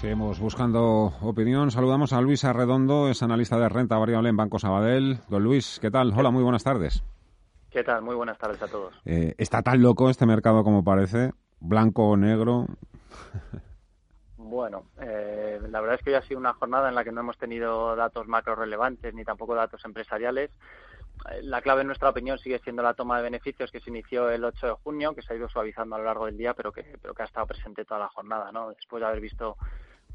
Seguimos buscando opinión. Saludamos a Luis Arredondo, es analista de renta variable en Banco Sabadell. Don Luis, ¿qué tal? Hola, muy buenas tardes. ¿Qué tal? Muy buenas tardes a todos. Eh, ¿Está tan loco este mercado como parece? ¿Blanco o negro? Bueno, eh, la verdad es que hoy ha sido una jornada en la que no hemos tenido datos macro relevantes ni tampoco datos empresariales. Eh, la clave, en nuestra opinión, sigue siendo la toma de beneficios que se inició el 8 de junio, que se ha ido suavizando a lo largo del día, pero que, pero que ha estado presente toda la jornada, ¿no? Después de haber visto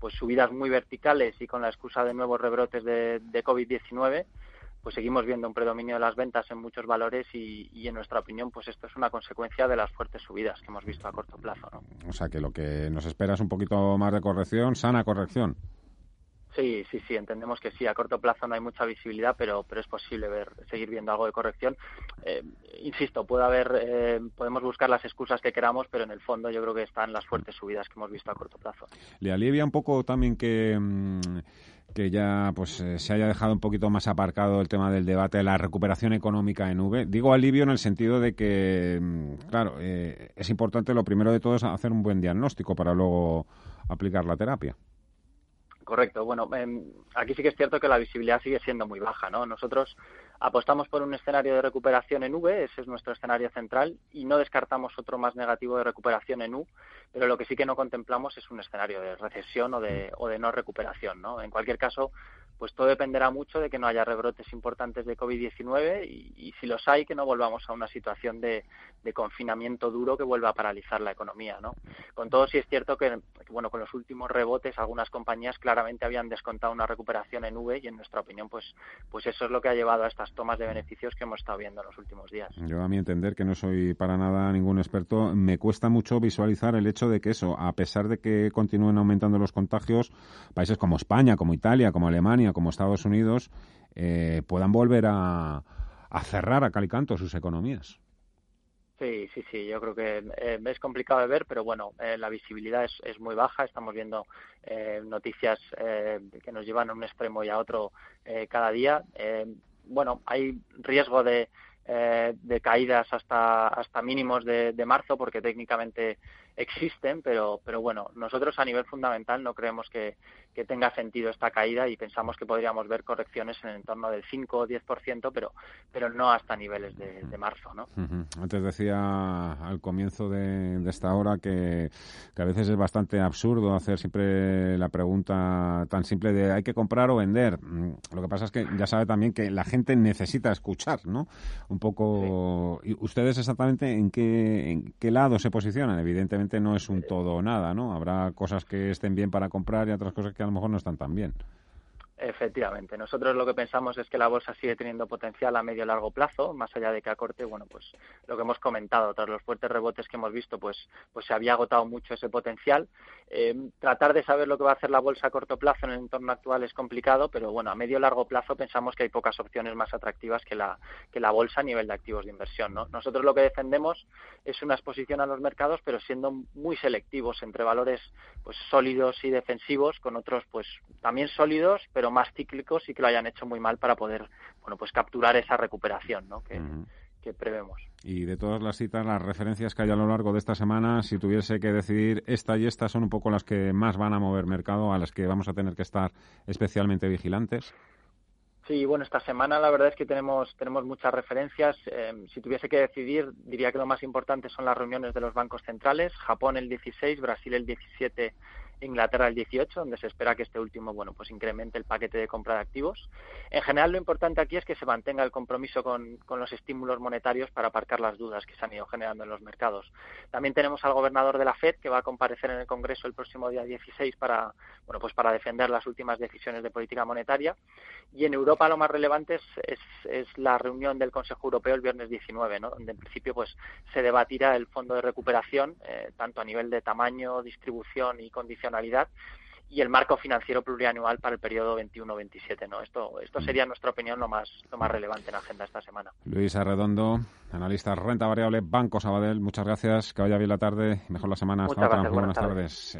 pues subidas muy verticales y con la excusa de nuevos rebrotes de, de COVID-19, pues seguimos viendo un predominio de las ventas en muchos valores y, y, en nuestra opinión, pues esto es una consecuencia de las fuertes subidas que hemos visto a corto plazo. ¿no? O sea que lo que nos espera es un poquito más de corrección, sana corrección. Sí, sí, sí, entendemos que sí. A corto plazo no hay mucha visibilidad, pero, pero es posible ver, seguir viendo algo de corrección. Eh, insisto, puede haber, eh, podemos buscar las excusas que queramos, pero en el fondo yo creo que están las fuertes subidas que hemos visto a corto plazo. Le alivia un poco también que que ya pues eh, se haya dejado un poquito más aparcado el tema del debate de la recuperación económica en V. Digo alivio en el sentido de que, claro, eh, es importante lo primero de todo es hacer un buen diagnóstico para luego aplicar la terapia. Correcto. Bueno, eh, aquí sí que es cierto que la visibilidad sigue siendo muy baja, ¿no? Nosotros apostamos por un escenario de recuperación en V, ese es nuestro escenario central, y no descartamos otro más negativo de recuperación en U, pero lo que sí que no contemplamos es un escenario de recesión o de, o de no recuperación, ¿no? En cualquier caso, pues todo dependerá mucho de que no haya rebrotes importantes de COVID-19 y, si los hay, que no volvamos a una situación de, de, confinamiento duro que vuelva a paralizar la economía, ¿no? Con todo, sí es cierto que, bueno, con los últimos rebotes, algunas compañías claramente habían descontado una recuperación en V y, en nuestra opinión, pues, pues eso es lo que ha llevado a estas tomas de beneficios que hemos estado viendo en los últimos días. Yo, a mi entender, que no soy para nada ningún experto, me cuesta mucho visualizar el hecho de que eso, a pesar de que continúen aumentando los contagios, países como España, como Italia, como Alemania, como Estados Unidos eh, puedan volver a, a, cerrar a calicanto sus economías. Sí, sí, sí, yo creo que eh, es complicado de ver, pero bueno, eh, la visibilidad es, es, muy baja. Estamos viendo eh, noticias eh, que nos llevan a un extremo y a otro eh, cada día. bueno, hay riesgo de, de caídas hasta, hasta mínimos de, de marzo, porque técnicamente existen, pero, pero bueno, nosotros a nivel fundamental no creemos que, que, tenga sentido esta caída y pensamos que podríamos ver correcciones en el entorno del 5 o 10%, pero, pero no hasta niveles de, de marzo. ¿no? Uh -huh. Antes decía al comienzo de, de esta hora que, que, a veces es bastante absurdo hacer siempre la pregunta tan simple de hay que comprar o vender. Lo que pasa es que ya sabe también que la gente necesita escuchar, ¿no? Un poco. Sí. ¿Ustedes exactamente en qué, en qué lado se posicionan? Evidentemente no es un todo o nada, ¿no? Habrá cosas que estén bien para comprar y otras cosas que a lo mejor no están tan bien. Efectivamente. Nosotros lo que pensamos es que la bolsa sigue teniendo potencial a medio y largo plazo, más allá de que a corte, bueno, pues lo que hemos comentado, tras los fuertes rebotes que hemos visto, pues, pues se había agotado mucho ese potencial. Eh, tratar de saber lo que va a hacer la bolsa a corto plazo en el entorno actual es complicado, pero bueno, a medio y largo plazo pensamos que hay pocas opciones más atractivas que la, que la bolsa a nivel de activos de inversión, ¿no? Nosotros lo que defendemos es una exposición a los mercados, pero siendo muy selectivos entre valores pues sólidos y defensivos, con otros pues también sólidos, pero más cíclicos y que lo hayan hecho muy mal para poder bueno pues capturar esa recuperación ¿no? que, uh -huh. que prevemos. Y de todas las citas, las referencias que hay a lo largo de esta semana, si tuviese que decidir esta y esta son un poco las que más van a mover mercado, a las que vamos a tener que estar especialmente vigilantes. Sí, bueno, esta semana la verdad es que tenemos, tenemos muchas referencias. Eh, si tuviese que decidir, diría que lo más importante son las reuniones de los bancos centrales. Japón el 16, Brasil el 17 Inglaterra el 18, donde se espera que este último, bueno, pues incremente el paquete de compra de activos. En general, lo importante aquí es que se mantenga el compromiso con, los estímulos monetarios para aparcar las dudas que se han ido generando en los mercados. También tenemos al gobernador de la Fed que va a comparecer en el Congreso el próximo día 16 para, bueno, pues para defender las últimas decisiones de política monetaria. Y en Europa lo más relevante es, es, la reunión del Consejo Europeo el viernes 19, ¿no? donde en principio pues se debatirá el fondo de recuperación, eh, tanto a nivel de tamaño, distribución y y el marco financiero plurianual para el periodo 21-27. ¿no? Esto, esto sería, en nuestra opinión, lo más, lo más relevante en la agenda esta semana. Luis Arredondo, analista renta variable, Banco Sabadell. Muchas gracias. Que vaya bien la tarde. Mejor la semana. Hasta otra. buenas, tardes.